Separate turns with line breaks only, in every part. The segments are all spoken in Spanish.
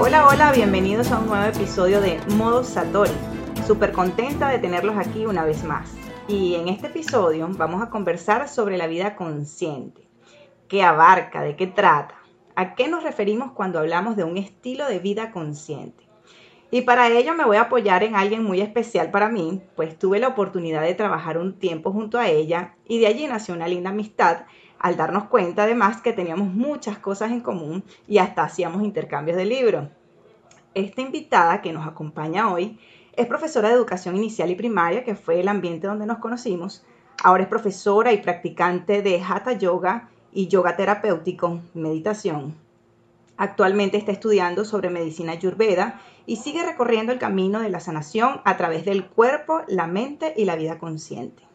Hola, hola, bienvenidos a un nuevo episodio de Modo Satori. Súper contenta de tenerlos aquí una vez más. Y en este episodio vamos a conversar sobre la vida consciente. ¿Qué abarca? ¿De qué trata? ¿A qué nos referimos cuando hablamos de un estilo de vida consciente? Y para ello me voy a apoyar en alguien muy especial para mí, pues tuve la oportunidad de trabajar un tiempo junto a ella y de allí nació una linda amistad al darnos cuenta además que teníamos muchas cosas en común y hasta hacíamos intercambios de libros. Esta invitada que nos acompaña hoy es profesora de educación inicial y primaria, que fue el ambiente donde nos conocimos. Ahora es profesora y practicante de Hatha Yoga y yoga terapéutico, meditación. Actualmente está estudiando sobre medicina ayurveda y sigue recorriendo el camino de la sanación a través del cuerpo, la mente y la vida consciente.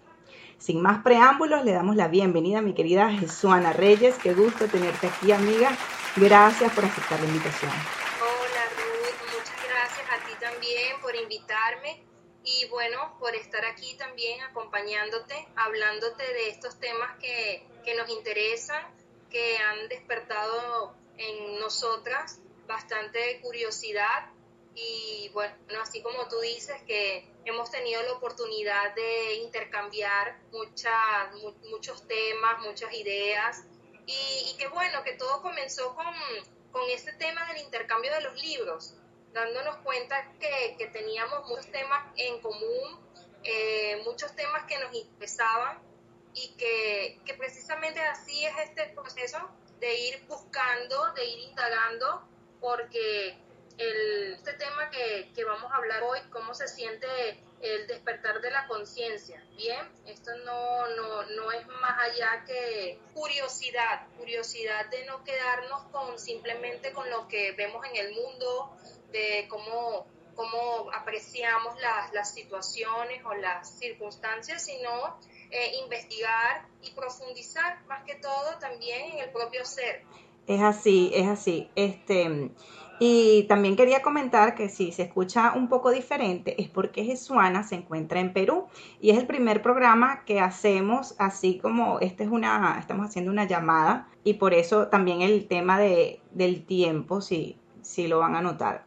Sin más preámbulos, le damos la bienvenida a mi querida Jesuana Reyes. Qué gusto tenerte aquí, amiga. Gracias por aceptar la invitación
por invitarme y bueno, por estar aquí también acompañándote, hablándote de estos temas que, que nos interesan, que han despertado en nosotras bastante curiosidad y bueno, así como tú dices que hemos tenido la oportunidad de intercambiar muchas, muchos temas, muchas ideas. Y, y que bueno, que todo comenzó con, con este tema del intercambio de los libros dándonos cuenta que, que teníamos muchos temas en común, eh, muchos temas que nos interesaban y que, que, precisamente así es este proceso de ir buscando, de ir indagando, porque el, este tema que, que, vamos a hablar hoy, cómo se siente el despertar de la conciencia, ¿bien? Esto no, no, no es más allá que curiosidad, curiosidad de no quedarnos con simplemente con lo que vemos en el mundo, de cómo, cómo apreciamos las, las situaciones o las circunstancias, sino eh, investigar y profundizar más que todo también en el propio ser.
Es así, es así. Este, y también quería comentar que si se escucha un poco diferente es porque Jesuana se encuentra en Perú. Y es el primer programa que hacemos así como este es una, estamos haciendo una llamada. Y por eso también el tema de, del tiempo, si, si lo van a notar.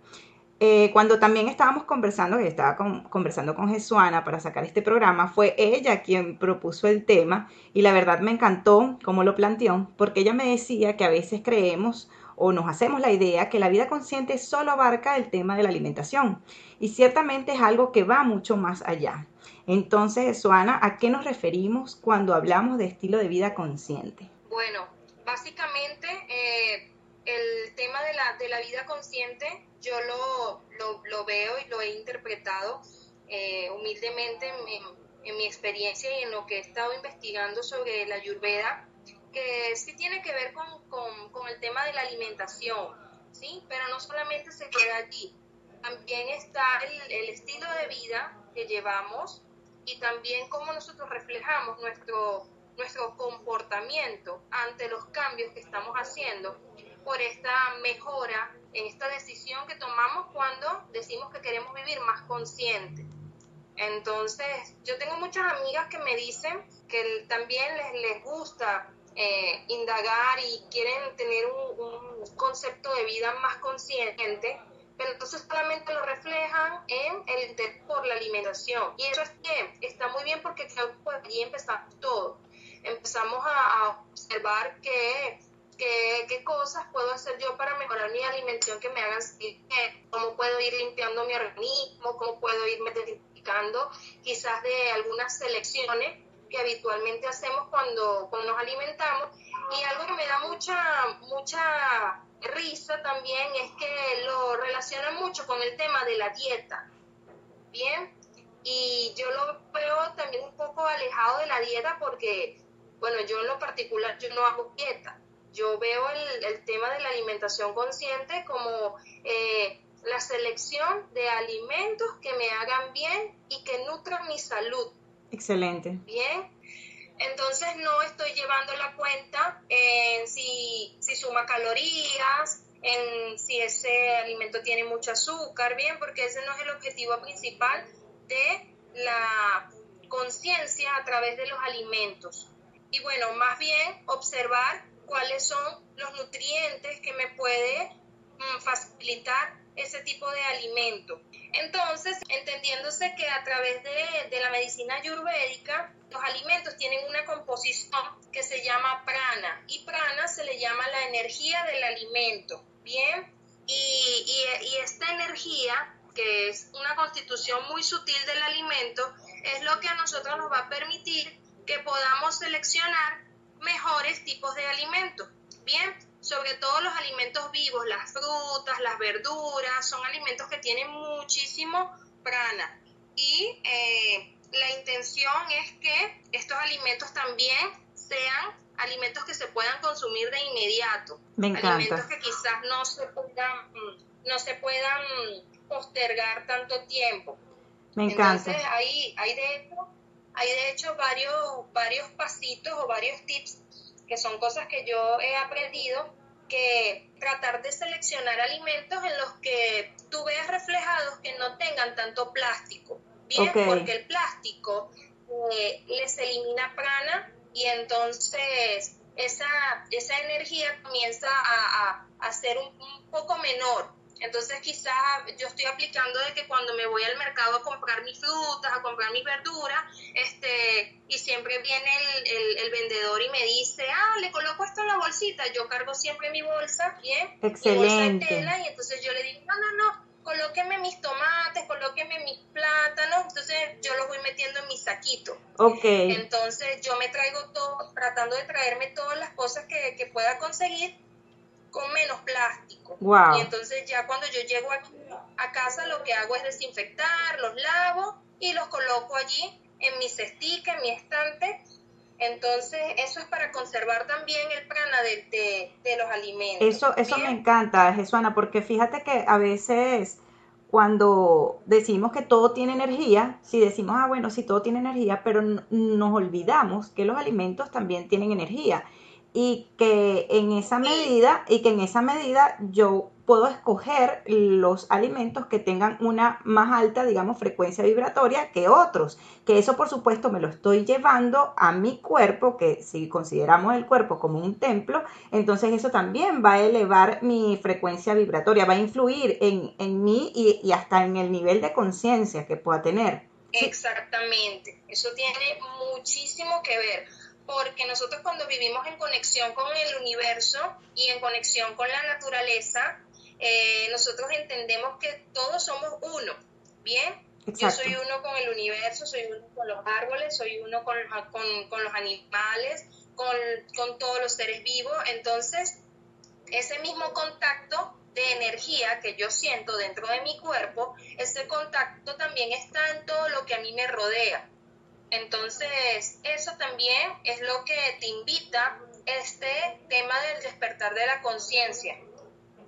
Eh, cuando también estábamos conversando, que estaba conversando con Jesuana para sacar este programa, fue ella quien propuso el tema. Y la verdad me encantó cómo lo planteó, porque ella me decía que a veces creemos o nos hacemos la idea que la vida consciente solo abarca el tema de la alimentación y ciertamente es algo que va mucho más allá. Entonces, Jesuana, ¿a qué nos referimos cuando hablamos de estilo de vida consciente?
Bueno, básicamente... Eh el tema de la, de la vida consciente yo lo, lo, veo y lo he interpretado eh, humildemente en, mi experiencia y en lo que he estado investigando sobre la ayurveda, que sí tiene que ver con, con, el tema de la alimentación, ¿sí? Pero no solamente se queda allí, también está el, el estilo de vida que llevamos y también cómo nosotros reflejamos nuestro, nuestro comportamiento ante los cambios que estamos haciendo por esta mejora en esta decisión que tomamos cuando decimos que queremos vivir más consciente. Entonces, yo tengo muchas amigas que me dicen que también les, les gusta eh, indagar y quieren tener un, concepto de vida más consciente, pero entonces solamente lo reflejan en el interés por la alimentación. Y eso es bien, está muy bien porque por allí empezamos todo. Empezamos a observar que qué, cosas puedo hacer yo para mejorar mi alimentación que me hagan sentir cómo puedo ir limpiando mi organismo, cómo puedo irme identificando quizás de algunas selecciones que habitualmente hacemos cuando, cuando nos alimentamos. Y algo que me da mucha, mucha risa también es que lo relacionan mucho con el tema de la dieta. Bien, y yo lo veo también un poco alejado de la dieta porque, bueno, yo en lo particular, yo no hago dieta yo veo el, tema de la alimentación consciente como eh, la selección de alimentos que me hagan bien y que nutran mi salud.
Excelente.
Bien. Entonces no estoy llevando la cuenta en si, si suma calorías, en si ese alimento tiene mucho azúcar, bien, porque ese no es el objetivo principal de la conciencia a través de los alimentos. Y bueno, más bien observar cuáles son los nutrientes que me puede mm, facilitar ese tipo de alimento. Entonces, entendiéndose que a través de, la medicina ayurvédica, los alimentos tienen una composición que se llama prana y prana se le llama la energía del alimento, ¿bien? Y, y, y esta energía, que es una constitución muy sutil del alimento, es lo que a nosotros nos va a permitir que podamos seleccionar mejores tipos de alimentos. Bien, sobre todo los alimentos vivos, las frutas, las verduras, son alimentos que tienen muchísimo prana. Y eh, la intención es que estos alimentos también sean alimentos que se puedan consumir de inmediato.
Me encanta.
Alimentos que quizás no se puedan, mm, no se puedan postergar tanto tiempo.
Me encanta.
Entonces, ahí, hay de hecho, hay de hecho varios, varios pasitos o varios tips que son cosas que yo he aprendido que tratar de seleccionar alimentos en los que tú veas reflejados que no tengan tanto plástico. Bien, porque el plástico eh, les elimina prana y entonces esa, esa energía comienza a, a, a ser un, un poco menor. Entonces quizás yo estoy aplicando de que cuando me voy al mercado a comprar mis frutas, a comprar mis verduras, este, y siempre viene el, el, el vendedor y me dice, ah, le coloco esto en la bolsita, yo cargo siempre mi bolsa, bien, mi bolsa de
Excelente.
tela, y entonces yo le digo, no, no, no, colóqueme mis tomates, colóqueme mis plátanos, entonces yo los voy metiendo en mi saquito.
Ok.
Entonces yo me traigo todo, tratando de traerme todas las cosas que, que pueda conseguir con menos plástico.
Wow.
Y entonces ya cuando yo llego aquí a casa lo que hago es desinfectar, los lavo y los coloco allí en mi cestica, en mi estante. Entonces eso es para conservar también el prana de, de, de los alimentos.
Eso, eso me encanta, Jesuana, porque fíjate que a veces cuando decimos que todo tiene energía, si decimos, ah, bueno, sí, todo tiene energía, pero nos olvidamos que los alimentos también tienen energía y que en esa medida, y que en esa medida yo puedo escoger los alimentos que tengan una más alta, digamos, frecuencia vibratoria que otros, que eso por supuesto me lo estoy llevando a mi cuerpo, que si consideramos el cuerpo como un templo, entonces eso también va a elevar mi frecuencia vibratoria, va a influir en, en mí y, y hasta en el nivel de conciencia que pueda tener.
Exactamente, eso tiene muchísimo que ver, porque nosotros cuando vivimos en conexión con el universo y en conexión con la naturaleza, eh, nosotros entendemos que todos somos uno, ¿bien? Yo soy uno con el universo, soy uno con los árboles, soy uno con, con, con los animales, con, con todos los seres vivos, entonces ese mismo contacto de energía que yo siento dentro de mi cuerpo, ese contacto también está en todo lo que a mí me rodea. Entonces, eso también es lo que te invita este tema del despertar de la conciencia,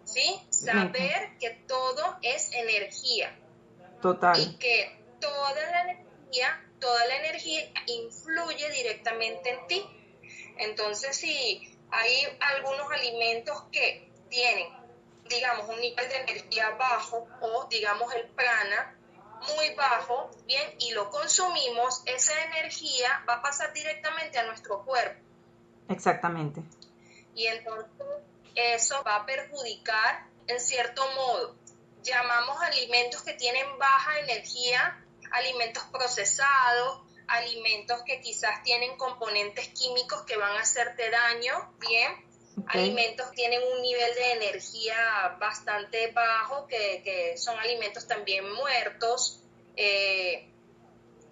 ¿sí? Saber que todo es energía y
Total.
que toda la energía, toda la energía influye directamente en ti. Entonces, si hay algunos alimentos que tienen, digamos, un nivel de energía bajo o, digamos, el prana muy bajo, bien, y lo consumimos, esa energía va a pasar directamente a nuestro cuerpo
Exactamente.
y entonces eso va a perjudicar en cierto modo. Llamamos alimentos que tienen baja energía, alimentos procesados, alimentos que quizás tienen componentes químicos que van a hacerte daño, bien, Alimentos tienen un nivel de energía bastante bajo, que, que son alimentos también muertos. eh,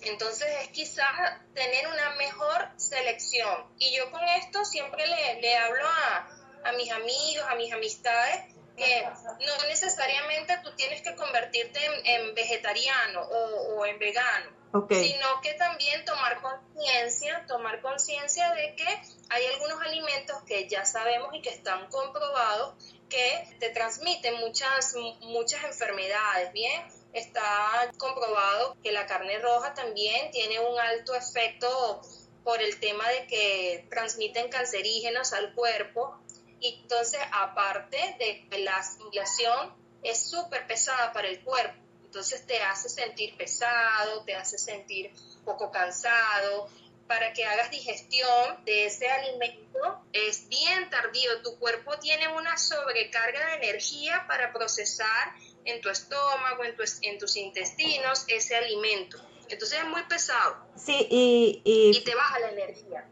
entonces es quizás tener una mejor selección. Y yo con esto siempre le, le hablo a, a mis amigos, a mis amistades, que no necesariamente tú tienes que convertirte en, en vegetariano o, o en vegano, Sino que también tomar conciencia, tomar conciencia de que hay algunos alimentos que ya sabemos y que están comprobados que te transmite muchas, muchas enfermedades, ¿bien? Está comprobado que la carne roja también tiene un alto efecto por el tema de que transmiten cancerígenos al cuerpo. Y entonces, aparte de la asimilación, es súper pesada para el cuerpo. Entonces te hace sentir pesado, te hace sentir poco cansado, para que hagas digestión de ese alimento es bien tardío. Tu cuerpo tiene una sobrecarga de energía para procesar en tu estómago, en, en tus intestinos, ese alimento. Entonces es muy pesado.
Sí, y, y,
y te baja la energía.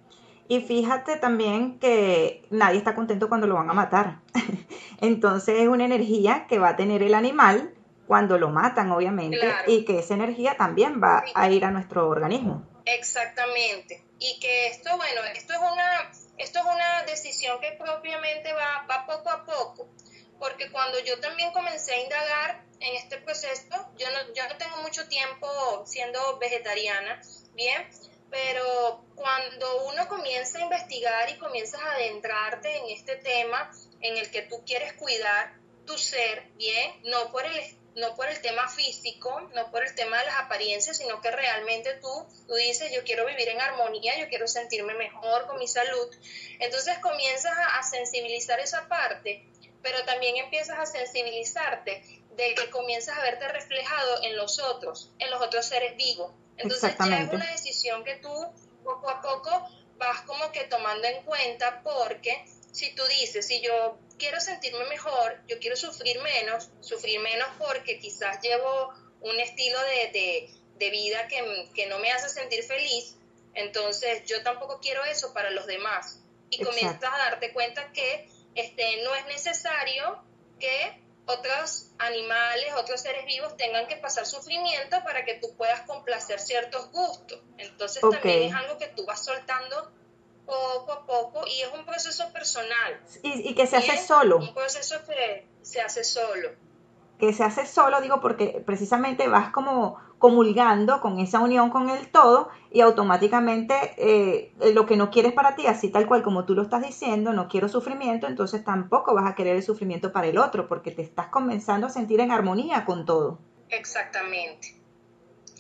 Y fíjate también que nadie está contento cuando lo van a matar. Entonces es una energía que va a tener el animal cuando lo matan, obviamente, y que esa energía también va a ir a nuestro organismo.
Exactamente. Y que esto, bueno, esto es una, esto es una decisión que propiamente va, va poco a poco, porque cuando yo también comencé a indagar en este proceso, yo no, yo no tengo mucho tiempo siendo vegetariana, bien, pero cuando uno comienza a investigar y comienzas a adentrarte en este tema en el que tú quieres cuidar tu ser, bien, no por el no por el tema físico, no por el tema de las apariencias, sino que realmente tú, tú dices, yo quiero vivir en armonía, yo quiero sentirme mejor con mi salud. Entonces comienzas a, sensibilizar esa parte, pero también empiezas a sensibilizarte de que comienzas a verte reflejado en los otros, en los otros seres vivos. Entonces ya es una decisión que tú poco a poco vas como que tomando en cuenta porque si tú dices, si yo quiero sentirme mejor, yo quiero sufrir menos, sufrir menos porque quizás llevo un estilo de, vida que, no me hace sentir feliz, entonces yo tampoco quiero eso para los demás. Y comienzas a darte cuenta que este, no es necesario que otros animales, otros seres vivos tengan que pasar sufrimiento para que tú puedas complacer ciertos gustos. Entonces también es algo que tú vas soltando poco a poco y es un proceso personal.
Y, que se hace solo.
Un proceso que se hace solo.
Que se hace solo, digo, porque precisamente vas como comulgando con esa unión con el todo y automáticamente eh, lo que no quieres para ti, así tal cual como tú lo estás diciendo, no quiero sufrimiento, entonces tampoco vas a querer el sufrimiento para el otro, porque te estás comenzando a sentir en armonía con todo.
Exactamente,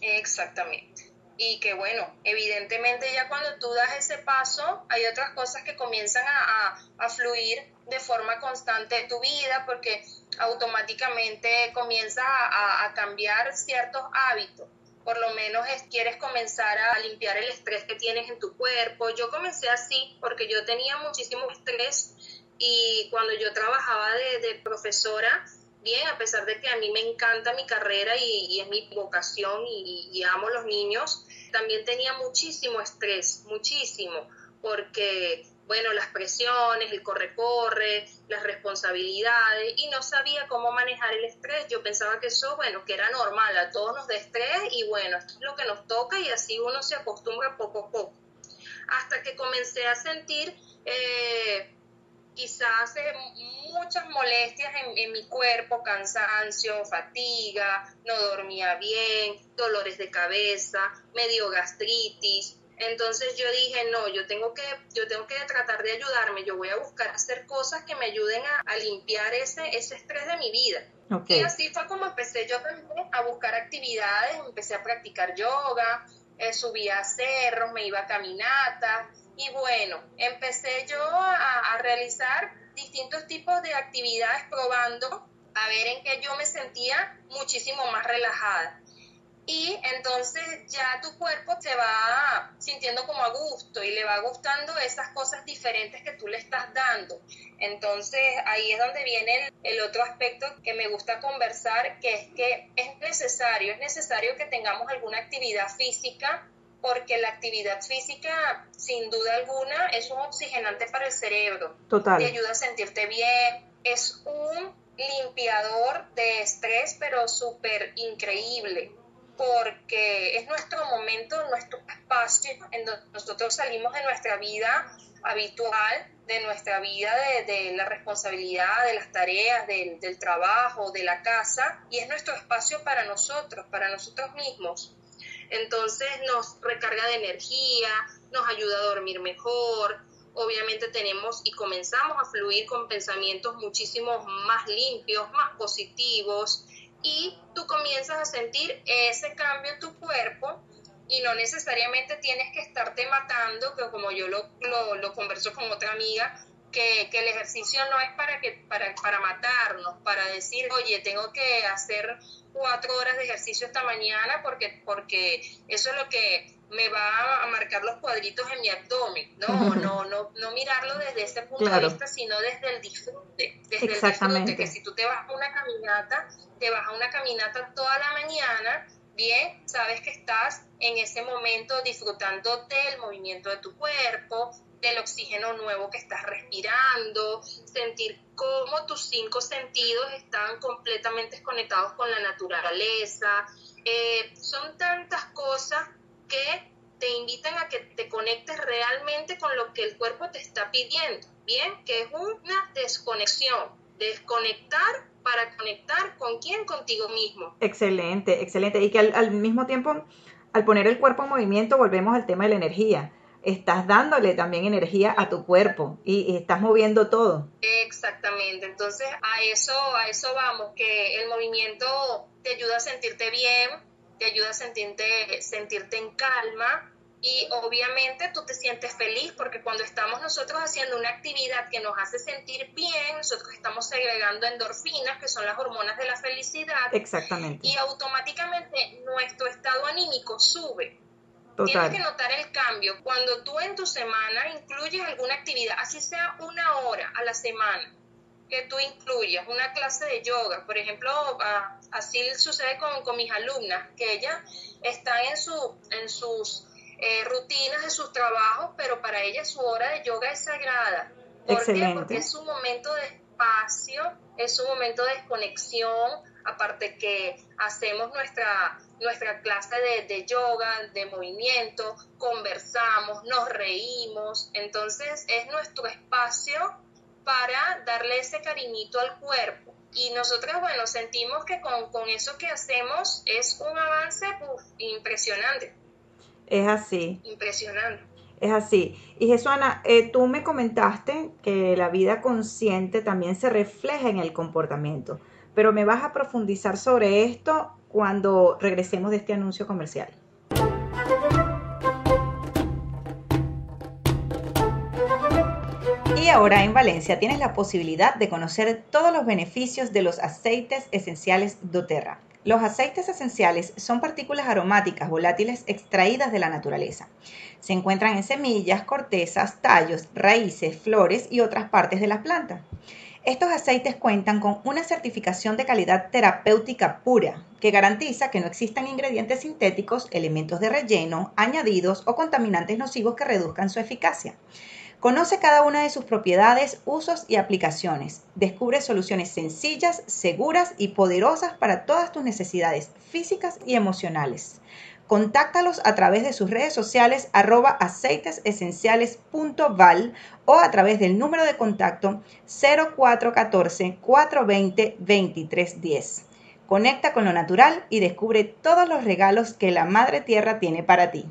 exactamente y que bueno, evidentemente ya cuando tú das ese paso, hay otras cosas que comienzan a, a, fluir de forma constante en tu vida porque automáticamente comienzas a, a, cambiar ciertos hábitos. Por lo menos quieres comenzar a limpiar el estrés que tienes en tu cuerpo. Yo comencé así porque yo tenía muchísimo estrés y cuando yo trabajaba de, de profesora, bien, a pesar de que a mí me encanta mi carrera y, es mi vocación y, amo los niños, también tenía muchísimo estrés, muchísimo, porque, bueno, las presiones, el corre-corre, las responsabilidades, y no sabía cómo manejar el estrés. Yo pensaba que eso, bueno, que era normal, a todos nos da estrés y bueno, esto es lo que nos toca y así uno se acostumbra poco a poco. Hasta que comencé a sentir... Eh, quizás eh, muchas molestias en, mi cuerpo, cansancio, fatiga, no dormía bien, dolores de cabeza, medio gastritis. Entonces yo dije, no, yo tengo que, yo tengo que tratar de ayudarme, yo voy a buscar hacer cosas que me ayuden a, limpiar ese, ese estrés de mi vida. Y así fue como empecé yo también a buscar actividades, empecé a practicar yoga, eh, subía a cerros, me iba a caminatas, y bueno, empecé yo a, realizar distintos tipos de actividades probando a ver en qué yo me sentía muchísimo más relajada. Y entonces ya tu cuerpo se va sintiendo como a gusto y le va gustando esas cosas diferentes que tú le estás dando. Entonces ahí es donde viene el, el, otro aspecto que me gusta conversar, que es que es necesario, es necesario que tengamos alguna actividad física porque la actividad física, sin duda alguna, es un oxigenante para el cerebro.
Total.
Te ayuda a sentirte bien, es un limpiador de estrés, pero súper increíble, porque es nuestro momento, nuestro espacio en donde nosotros salimos de nuestra vida habitual, de nuestra vida de, la responsabilidad, de las tareas, del, del trabajo, de la casa, y es nuestro espacio para nosotros, para nosotros mismos. Entonces nos recarga de energía, nos ayuda a dormir mejor, obviamente tenemos y comenzamos a fluir con pensamientos muchísimo más limpios, más positivos, y tú comienzas a sentir ese cambio en tu cuerpo y no necesariamente tienes que estarte matando, que como yo lo, lo, converso con otra amiga, que, que, el ejercicio no es para, que, para, para matarnos, para decir, oye, tengo que hacer cuatro horas de ejercicio esta mañana porque, porque eso es lo que me va a marcar los cuadritos en mi abdomen. No, no, no, no mirarlo desde ese punto de vista, sino desde el disfrute. Desde el disfrute, que si tú te vas a una caminata, te vas a una caminata toda la mañana, bien, sabes que estás en ese momento disfrutando del movimiento de tu cuerpo, del oxígeno nuevo que estás respirando, sentir cómo tus cinco sentidos están completamente conectados con la naturaleza. Eh, son tantas cosas que te invitan a que te conectes realmente con lo que el cuerpo te está pidiendo, ¿bien? Que es una desconexión, desconectar para conectar con quién, contigo mismo.
Excelente, excelente. Y que al, al mismo tiempo, al poner el cuerpo en movimiento, volvemos al tema de la energía estás dándole también energía a tu cuerpo y, estás moviendo todo.
Exactamente, entonces a eso, a eso vamos, que el movimiento te ayuda a sentirte bien, te ayuda a sentirte, sentirte en calma y obviamente tú te sientes feliz porque cuando estamos nosotros haciendo una actividad que nos hace sentir bien, nosotros estamos segregando endorfinas, que son las hormonas de la felicidad.
Exactamente.
Y automáticamente nuestro estado anímico sube. Tienes que notar el cambio cuando tú en tu semana incluyes alguna actividad, así sea una hora a la semana, que tú incluyas una clase de yoga. Por ejemplo, así sucede con, mis alumnas, que ellas están en, su, en sus eh, rutinas de sus trabajos, pero para ellas su hora de yoga es sagrada. ¿Por qué? Porque es un momento de espacio, es un momento de desconexión, aparte que hacemos nuestra nuestra clase de, yoga, de movimiento, conversamos, nos reímos, entonces es nuestro espacio para darle ese cariñito al cuerpo. Y nosotros, bueno, sentimos que con, eso que hacemos es un avance impresionante.
Es así.
Impresionante.
Es así. Y Jesuana, eh, tú me comentaste que la vida consciente también se refleja en el comportamiento, pero me vas a profundizar sobre esto cuando regresemos de este anuncio comercial. Y ahora en Valencia tienes la posibilidad de conocer todos los beneficios de los aceites esenciales doTERRA. Los aceites esenciales son partículas aromáticas volátiles extraídas de la naturaleza. Se encuentran en semillas, cortezas, tallos, raíces, flores y otras partes de las plantas. Estos aceites cuentan con una certificación de calidad terapéutica pura que garantiza que no existan ingredientes sintéticos, elementos de relleno, añadidos o contaminantes nocivos que reduzcan su eficacia. Conoce cada una de sus propiedades, usos y aplicaciones. Descubre soluciones sencillas, seguras y poderosas para todas tus necesidades físicas y emocionales. Contáctalos a través de sus redes sociales arroba aceitesesenciales.val o a través del número de contacto 0414-420-2310. Conecta con lo natural y descubre todos los regalos que la Madre Tierra tiene para ti.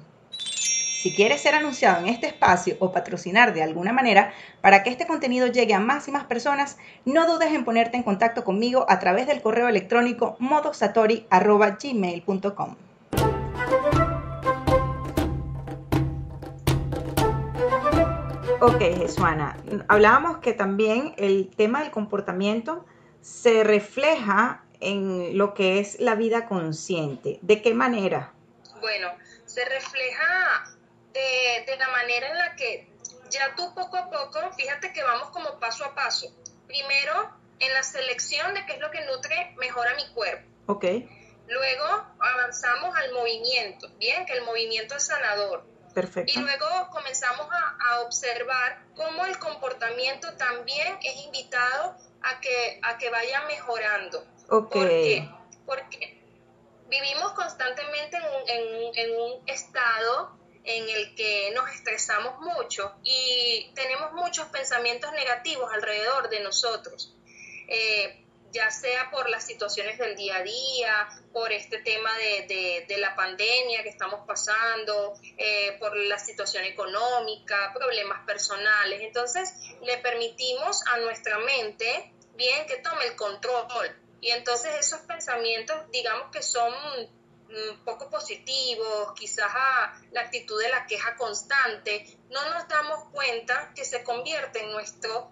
Si quieres ser anunciado en este espacio o patrocinar de alguna manera para que este contenido llegue a más y más personas, no dudes en ponerte en contacto conmigo a través del correo electrónico modosatori.gmail.com. Ok, Jesuana, hablábamos que también el tema del comportamiento se refleja en lo que es la vida consciente. ¿De qué manera?
Bueno, se refleja de, la manera en la que ya tú poco a poco, fíjate que vamos como paso a paso. Primero, en la selección de qué es lo que nutre mejor a mi cuerpo.
Ok.
Luego avanzamos al movimiento, bien, que el movimiento es sanador.
Perfecto.
Y luego comenzamos a, observar cómo el comportamiento también es invitado a que, a que vaya mejorando.
Ok.
¿Por qué? Porque vivimos constantemente en un, en, en un estado en el que nos estresamos mucho y tenemos muchos pensamientos negativos alrededor de nosotros. Eh, ya sea por las situaciones del día a día, por este tema de, de, la pandemia que estamos pasando, eh, por la situación económica, problemas personales. Entonces, le permitimos a nuestra mente, bien, que tome el control. Y entonces esos pensamientos, digamos que son poco positivos, quizás a la actitud de la queja constante, no nos damos cuenta que se convierte en nuestro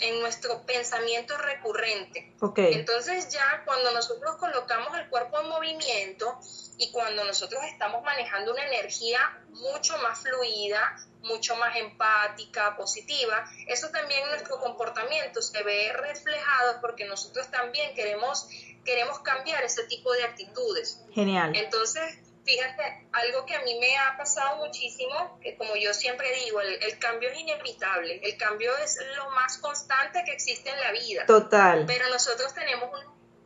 en nuestro pensamiento recurrente. Entonces ya cuando nosotros colocamos el cuerpo en movimiento y cuando nosotros estamos manejando una energía mucho más fluida, mucho más empática, positiva, eso también en nuestro comportamiento se ve reflejado porque nosotros también queremos, queremos cambiar ese tipo de actitudes.
Genial.
Entonces, Fíjate, algo que a mí me ha pasado muchísimo, que como yo siempre digo, el, cambio es inevitable, el cambio es lo más constante que existe en la vida.
Total.
Pero nosotros tenemos,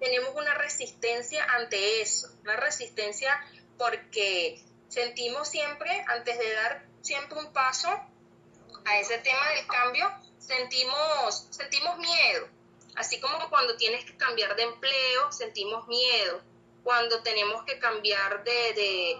tenemos una resistencia ante eso, una resistencia porque sentimos siempre, antes de dar siempre un paso a ese tema del cambio, sentimos, sentimos miedo. Así como cuando tienes que cambiar de empleo, sentimos miedo. Cuando tenemos que cambiar de,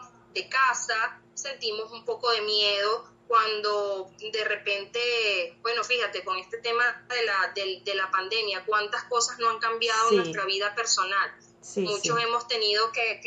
casa, sentimos un poco de miedo, cuando de repente, bueno, fíjate, con este tema de la, de, la pandemia, cuántas cosas no han cambiado en nuestra vida personal. Muchos hemos tenido que,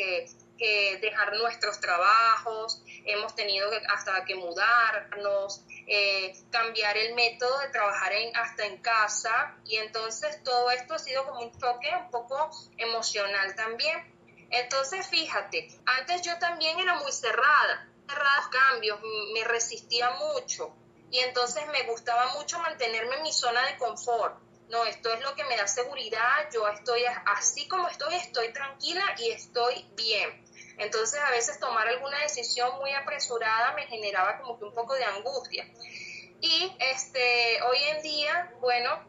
que, dejar nuestros trabajos, hemos tenido hasta que mudarnos, eh, cambiar el método de trabajar en, hasta en casa, y entonces todo esto ha sido como un choque un poco emocional también entonces, fíjate, antes yo también era muy cerrada, cerrada cambios, me resistía mucho y entonces me gustaba mucho mantenerme en mi zona de confort. No, esto es lo que me da seguridad, yo estoy así como estoy, estoy tranquila y estoy bien. Entonces a veces tomar alguna decisión muy apresurada me generaba como que un poco de angustia. Y este, hoy en día, bueno,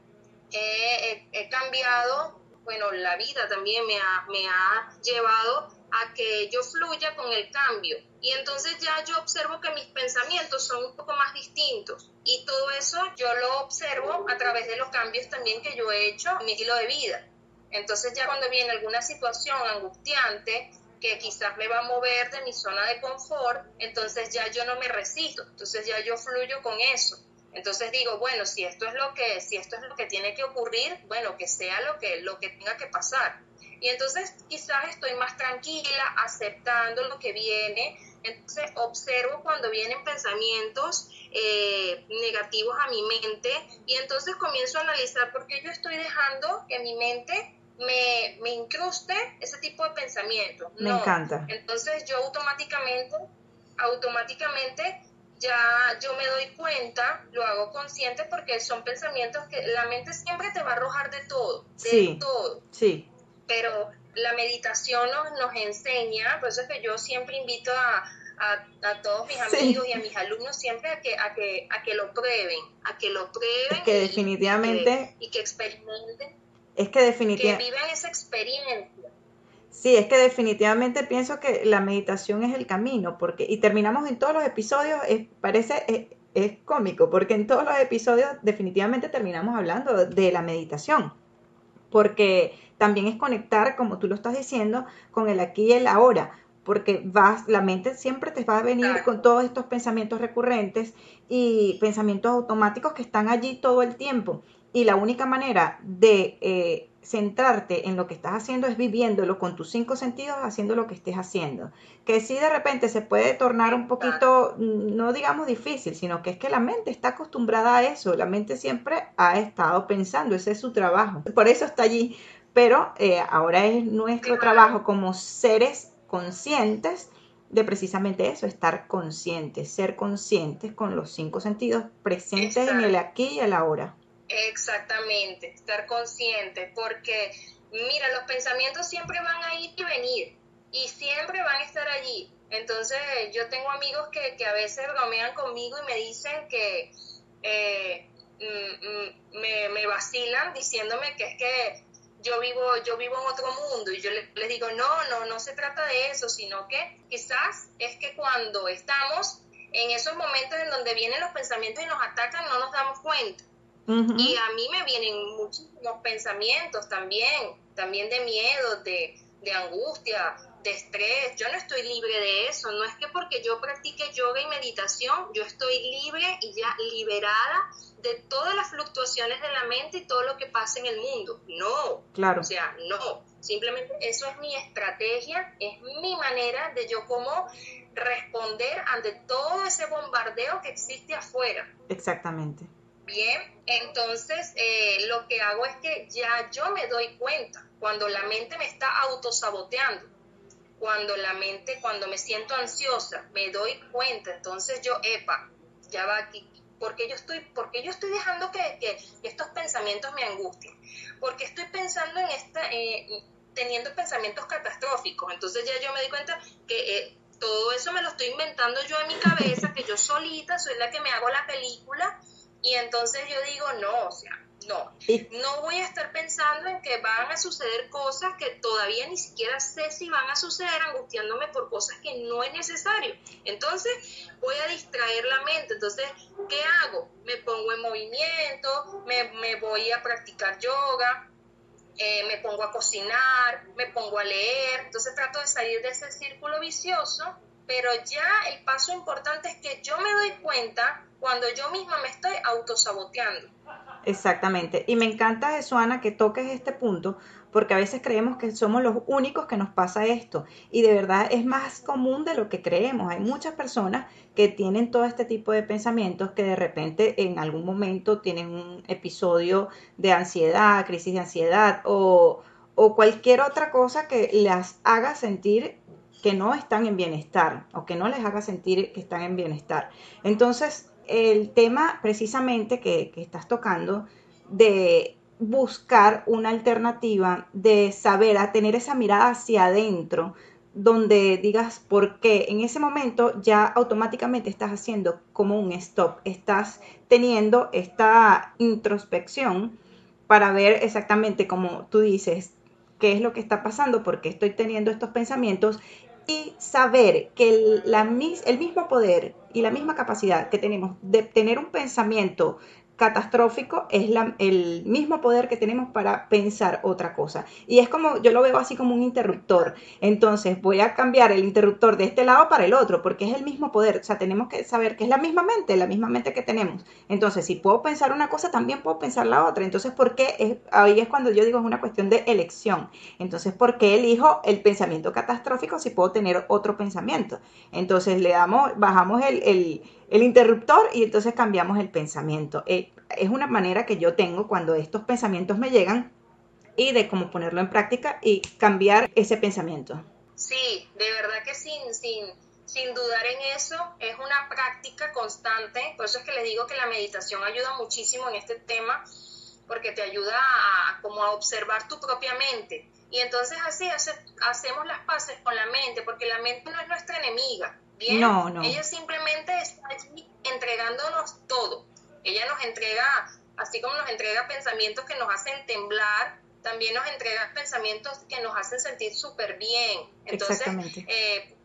he cambiado bueno, la vida también me ha, me ha llevado a que yo fluya con el cambio. Y entonces ya yo observo que mis pensamientos son un poco más distintos. Y todo eso yo lo observo a través de los cambios también que yo he hecho en mi estilo de vida. Entonces ya cuando viene alguna situación angustiante que quizás me va a mover de mi zona de confort, entonces ya yo no me resisto. Entonces ya yo fluyo con eso. Entonces digo, bueno, si esto es lo que, si esto es lo que tiene que ocurrir, bueno, que sea lo que, lo que tenga que pasar. Y entonces quizás estoy más tranquila, aceptando lo que viene. Entonces observo cuando vienen pensamientos eh, negativos a mi mente y entonces comienzo a analizar por qué yo estoy dejando que mi mente me, me incruste ese tipo de pensamientos.
Me encanta.
Entonces yo automáticamente, automáticamente ya yo me doy cuenta, lo hago consciente porque son pensamientos que la mente siempre te va a arrojar de todo, de todo.
Sí.
Pero la meditación nos, nos enseña, por eso es que yo siempre invito a, a, todos mis amigos y a mis alumnos siempre a que, a que, a que lo prueben, a que lo prueben.
que definitivamente...
Y que, experimenten.
Es que definitivamente...
Que vivan esa experiencia.
Sí, es que definitivamente pienso que la meditación es el camino, porque, y terminamos en todos los episodios, parece, es, cómico, porque en todos los episodios definitivamente terminamos hablando de la meditación, porque también es conectar, como tú lo estás diciendo, con el aquí y el ahora, porque vas, la mente siempre te va a venir con todos estos pensamientos recurrentes y pensamientos automáticos que están allí todo el tiempo. Y la única manera de eh, centrarte en lo que estás haciendo es viviéndolo con tus cinco sentidos, haciendo lo que estés haciendo. Que si de repente se puede tornar un poquito, mm, no digamos difícil, sino que es que la mente está acostumbrada a eso, la mente siempre ha estado pensando, ese es su trabajo, por eso está allí. Pero eh, ahora es nuestro trabajo como seres conscientes de precisamente eso, estar conscientes, ser conscientes con los cinco sentidos presentes en el aquí y el ahora.
Exactamente, estar consciente, porque mira, los pensamientos siempre van a ir y venir y siempre van a estar allí. Entonces yo tengo amigos que, que a veces bromean conmigo y me dicen que eh, mm, mm, me, vacilan diciéndome que es que yo vivo, yo vivo en otro mundo y yo les digo, no, no, no se trata de eso, sino que quizás es que cuando estamos en esos momentos en donde vienen los pensamientos y nos atacan no nos damos cuenta Y a mí me vienen muchísimos pensamientos también, también de miedo, de, de angustia, de estrés, yo no estoy libre de eso, no es que porque yo practique yoga y meditación, yo estoy libre y ya liberada de todas las fluctuaciones de la mente y todo lo que pasa en el mundo. No,
claro.
O sea, no, simplemente eso es mi estrategia, es mi manera de yo como responder ante todo ese bombardeo que existe afuera.
Exactamente.
Bien, entonces eh, lo que hago es que ya yo me doy cuenta cuando la mente me está autosaboteando cuando la mente, cuando me siento ansiosa, me doy cuenta, entonces yo, epa, ya va aquí, porque yo estoy, porque yo estoy dejando que, estos pensamientos me angustien, porque estoy pensando en esta, eh, teniendo pensamientos catastróficos, entonces ya yo me doy cuenta que eh, todo eso me lo estoy inventando yo en mi cabeza, que yo solita soy la que me hago la película, y entonces yo digo, no, o sea, no, no voy a estar pensando en que van a suceder cosas que todavía ni siquiera sé si van a suceder, angustiándome por cosas que no es necesario. Entonces voy a distraer la mente. Entonces, ¿qué hago? Me pongo en movimiento, me, voy a practicar yoga, eh, me pongo a cocinar, me pongo a leer. Entonces trato de salir de ese círculo vicioso, pero ya el paso importante es que yo me doy cuenta cuando yo misma me estoy autosaboteando.
Exactamente. Y me encanta eso, Ana, que toques este punto, porque a veces creemos que somos los únicos que nos pasa esto. Y de verdad es más común de lo que creemos. Hay muchas personas que tienen todo este tipo de pensamientos que de repente en algún momento tienen un episodio de ansiedad, crisis de ansiedad o, o cualquier otra cosa que las haga sentir que no están en bienestar o que no les haga sentir que están en bienestar. Entonces, el tema precisamente que, estás tocando de buscar una alternativa, de saber, a tener esa mirada hacia adentro, donde digas por qué, en ese momento ya automáticamente estás haciendo como un stop, estás teniendo esta introspección para ver exactamente como tú dices, qué es lo que está pasando, por qué estoy teniendo estos pensamientos y saber que el, la, el mismo poder y la misma capacidad que tenemos de tener un pensamiento catastrófico es la, el mismo poder que tenemos para pensar otra cosa. Y es como, yo lo veo así como un interruptor. Entonces voy a cambiar el interruptor de este lado para el otro, porque es el mismo poder. O sea, tenemos que saber que es la misma mente, la misma mente que tenemos. Entonces, si puedo pensar una cosa, también puedo pensar la otra. Entonces, ¿por qué? Es, ahí es cuando yo digo es una cuestión de elección. Entonces, ¿por qué elijo el pensamiento catastrófico si puedo tener otro pensamiento? Entonces, le damos, bajamos el, el el interruptor y entonces cambiamos el pensamiento. Eh, es una manera que yo tengo cuando estos pensamientos me llegan y de cómo ponerlo en práctica y cambiar ese pensamiento.
Sí, de verdad que sin, sin, sin dudar en eso, es una práctica constante, por eso es que les digo que la meditación ayuda muchísimo en este tema, porque te ayuda a, como a observar tu propia mente. Y entonces así hacemos las paces con la mente, porque la mente no es nuestra enemiga,
no, no.
Ella simplemente está allí entregándonos todo. Ella nos entrega, así como nos entrega pensamientos que nos hacen temblar, también nos entrega pensamientos que nos hacen sentir súper bien. Entonces, eh,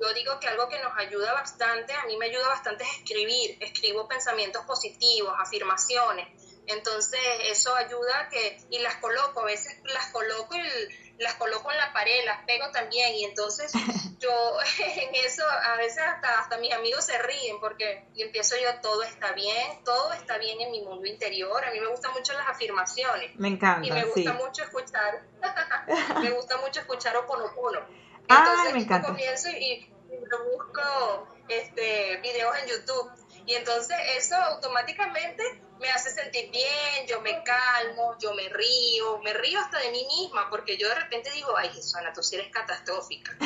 yo digo que algo que nos ayuda bastante, a mí me ayuda bastante es escribir. Escribo pensamientos positivos, afirmaciones. Entonces, eso ayuda a que, y las coloco, a veces las coloco y las coloco en la pared, las pego también y entonces yo en eso a veces hasta, hasta mis amigos se ríen porque empiezo yo todo está bien, todo está bien en mi mundo interior, a mí me gustan mucho las afirmaciones.
Me encanta.
Y me gusta mucho escuchar, me gusta mucho escuchar Oponopono.
Entonces me encanta.
comienzo y, y busco este, videos en YouTube y entonces eso automáticamente me hace sentir bien, yo me calmo, yo me río, me río hasta de mí misma, porque yo de repente digo, ay, Ana, tú sí eres catastrófica.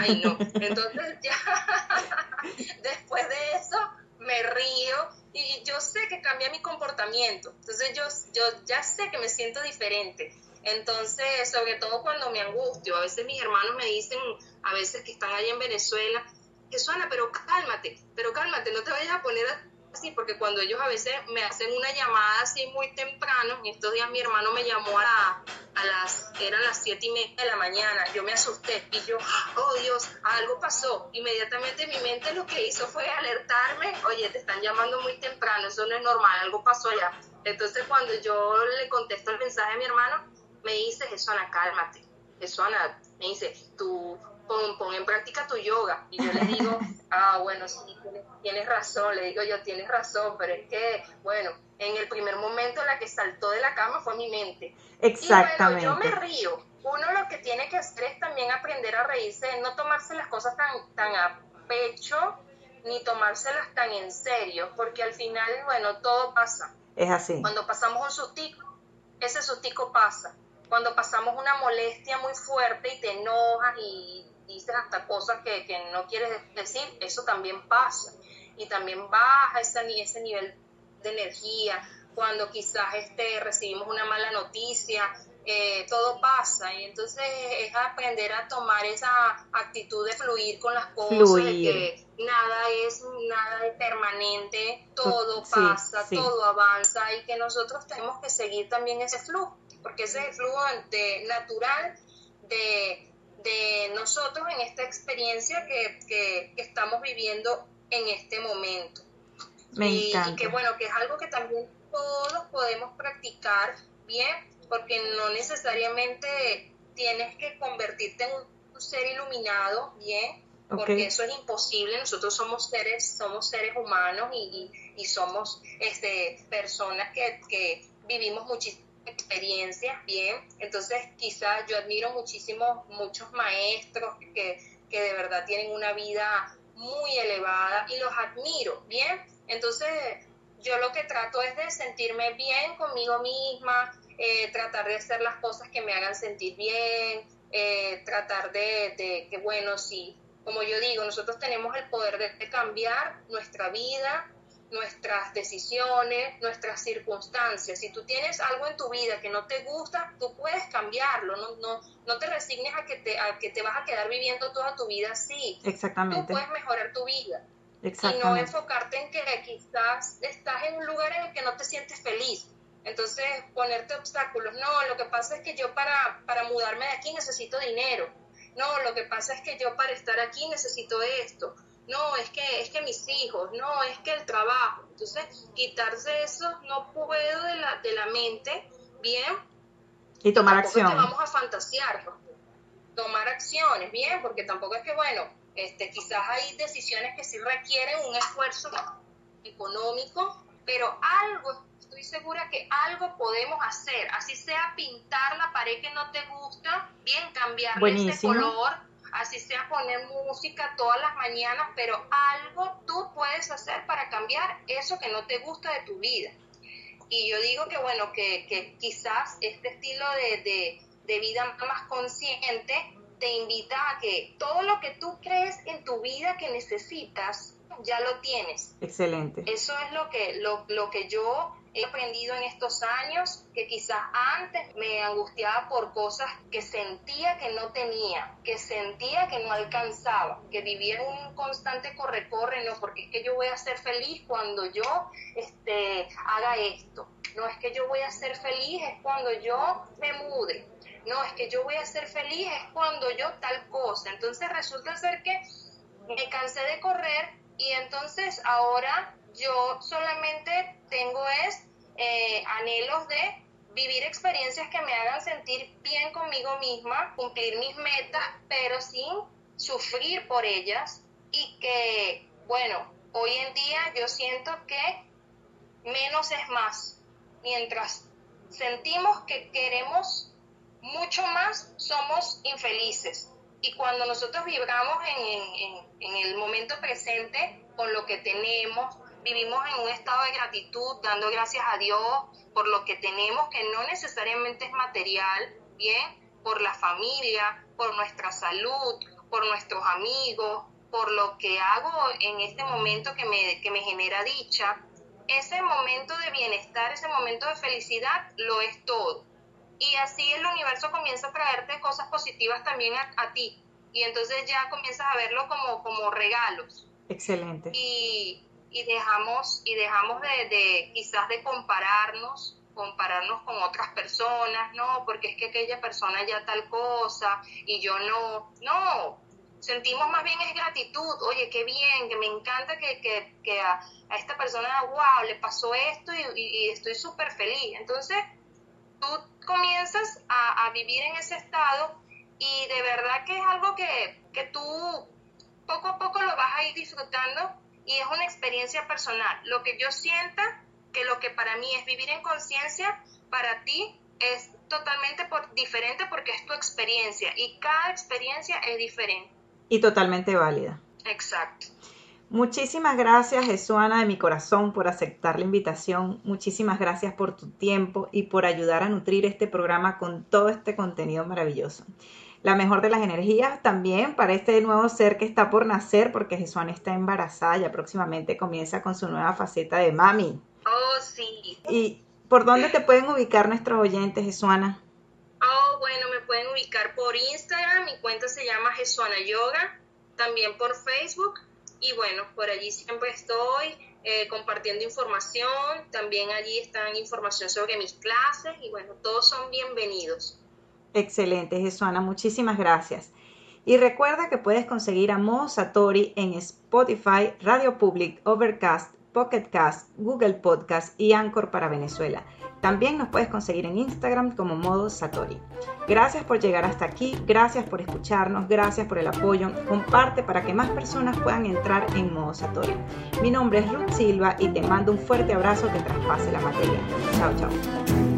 ay, no. Entonces ya, después de eso, me río y yo sé que cambia mi comportamiento. Entonces yo, yo ya sé que me siento diferente. Entonces, sobre todo cuando me angustio, a veces mis hermanos me dicen, a veces que están allá en Venezuela, que pero cálmate, pero cálmate, no te vayas a poner así, porque cuando ellos a veces me hacen una llamada así muy temprano, en estos días mi hermano me llamó a, a las, eran las siete y media de la mañana, yo me asusté y yo, oh Dios, algo pasó. Inmediatamente mi mente lo que hizo fue alertarme, oye, te están llamando muy temprano, eso no es normal, algo pasó allá. Entonces cuando yo le contesto el mensaje a mi hermano, me dice, Jesona, cálmate. Jesona, me dice, tú pon, en práctica tu yoga. Y yo le digo, ah, bueno, sí, tienes, razón, le digo yo, tienes razón, pero es que, bueno, en el primer momento la que saltó de la cama fue mi mente.
Exactamente.
Y bueno, yo me río. Uno lo que tiene que hacer es también aprender a reírse, no tomarse las cosas tan, tan a pecho, ni tomárselas tan en serio, porque al final, bueno, todo pasa.
Es así.
Cuando pasamos un sustico, ese sustico pasa. Cuando pasamos una molestia muy fuerte y te enojas y dices hasta cosas que, que no quieres decir, eso también pasa. Y también baja ese, ese nivel de energía. Cuando quizás este, recibimos una mala noticia, eh, todo pasa y entonces es aprender a tomar esa actitud de fluir con las cosas, de que nada es nada es permanente, todo pasa, todo avanza y que nosotros tenemos que seguir también ese flujo, porque ese es el flujo de, natural de, de nosotros en esta experiencia que, que, estamos viviendo en este momento.
Me y,
y que bueno, que es algo que también todos podemos practicar bien porque no necesariamente tienes que convertirte en un ser iluminado, bien, porque eso es imposible. Nosotros somos seres, somos seres humanos y, somos este, personas que, vivimos muchísimas experiencias, bien. Entonces, quizás yo admiro muchísimo muchos maestros que, que de verdad tienen una vida muy elevada y los admiro, bien. Entonces, yo lo que trato es de sentirme bien conmigo misma, eh, tratar de hacer las cosas que me hagan sentir bien, eh, tratar de, que, bueno, sí, como yo digo, nosotros tenemos el poder de, cambiar nuestra vida, nuestras decisiones, nuestras circunstancias. Si tú tienes algo en tu vida que no te gusta, tú puedes cambiarlo, no, no, no te resignes a que te, a que te vas a quedar viviendo toda tu vida así.
Exactamente.
Tú puedes mejorar tu vida.
Y
no enfocarte en que quizás estás en un lugar en el que no te sientes feliz. Entonces, ponerte obstáculos. No, lo que pasa es que yo para, para mudarme de aquí necesito dinero. No, lo que pasa es que yo para estar aquí necesito esto. No, es que es que mis hijos, no, es que el trabajo. Entonces, quitarse eso no puedo de la, de la mente, bien.
Y tomar acción.
vamos a fantasear. Tomar acciones, bien, porque tampoco es que, bueno, este, quizás hay decisiones que sí requieren un esfuerzo económico, pero algo estoy segura que algo podemos hacer, así sea pintar la pared que no te gusta, bien cambiarle ese color, así sea poner música todas las mañanas, pero algo tú puedes hacer para cambiar eso que no te gusta de tu vida. Y yo digo que bueno, que, que quizás este estilo de, de vida más consciente te invita a que todo lo que tú crees en tu vida que necesitas, ya lo tienes.
Excelente.
Eso es lo que, lo, lo que yo he aprendido en estos años que quizás antes me angustiaba por cosas que sentía que no tenía, que sentía que no alcanzaba, que vivía en un constante corre-corre, no, porque es que yo voy a ser feliz cuando yo este, haga esto, no es que yo voy a ser feliz es cuando yo me mude, no, es que yo voy a ser feliz es cuando yo tal cosa, entonces resulta ser que me cansé de correr y entonces ahora yo solamente tengo es eh, anhelos de vivir experiencias que me hagan sentir bien conmigo misma, cumplir mis metas, pero sin sufrir por ellas y que, bueno, hoy en día yo siento que menos es más. Mientras sentimos que queremos mucho más, somos infelices. Y cuando nosotros vibramos en, en el momento presente con lo que tenemos, vivimos en un estado de gratitud, dando gracias a Dios por lo que tenemos, que no necesariamente es material, bien, por la familia, por nuestra salud, por nuestros amigos, por lo que hago en este momento que me, que me genera dicha. Ese momento de bienestar, ese momento de felicidad, lo es todo. Y así el universo comienza a traerte cosas positivas también a, a ti. Y entonces ya comienzas a verlo como, como regalos.
Excelente.
Y, y dejamos, y dejamos de, quizás de compararnos compararnos con otras personas, no, porque es que aquella persona ya tal cosa y yo no, no, sentimos más bien es gratitud, oye, qué bien, que me encanta que, que, que a, esta persona, wow, le pasó esto y, estoy súper feliz. Entonces, tú comienzas a, a, vivir en ese estado y de verdad que es algo que, que tú poco a poco lo vas a ir disfrutando y es una experiencia personal. Lo que yo sienta que lo que para mí es vivir en conciencia, para ti es totalmente por, diferente porque es tu experiencia y cada experiencia es diferente.
Y totalmente válida.
Exacto.
Muchísimas gracias, Jesuana, de mi corazón, por aceptar la invitación. Muchísimas gracias por tu tiempo y por ayudar a nutrir este programa con todo este contenido maravilloso. La mejor de las energías también para este nuevo ser que está por nacer, porque Jesuana está embarazada, ya próximamente comienza con su nueva faceta de mami.
Oh, sí.
¿Y por dónde te pueden ubicar nuestros oyentes, Jesuana?
Oh, bueno, me pueden ubicar por Instagram, mi cuenta se llama Jesuana Yoga, también por Facebook y bueno, por allí siempre estoy eh, compartiendo información, también allí están información sobre mis clases y bueno, todos son bienvenidos.
Excelente, Jesuana, muchísimas gracias. Y recuerda que puedes conseguir a Mo Satori en Spotify, Radio Public, Overcast, Pocket Cast, Google Podcast y Anchor para Venezuela. También nos puedes conseguir en Instagram como Modo Satori. Gracias por llegar hasta aquí, gracias por escucharnos, gracias por el apoyo. Comparte para que más personas puedan entrar en Modo Satori. Mi nombre es Ruth Silva y te mando un fuerte abrazo que traspase la materia. Chao, chao.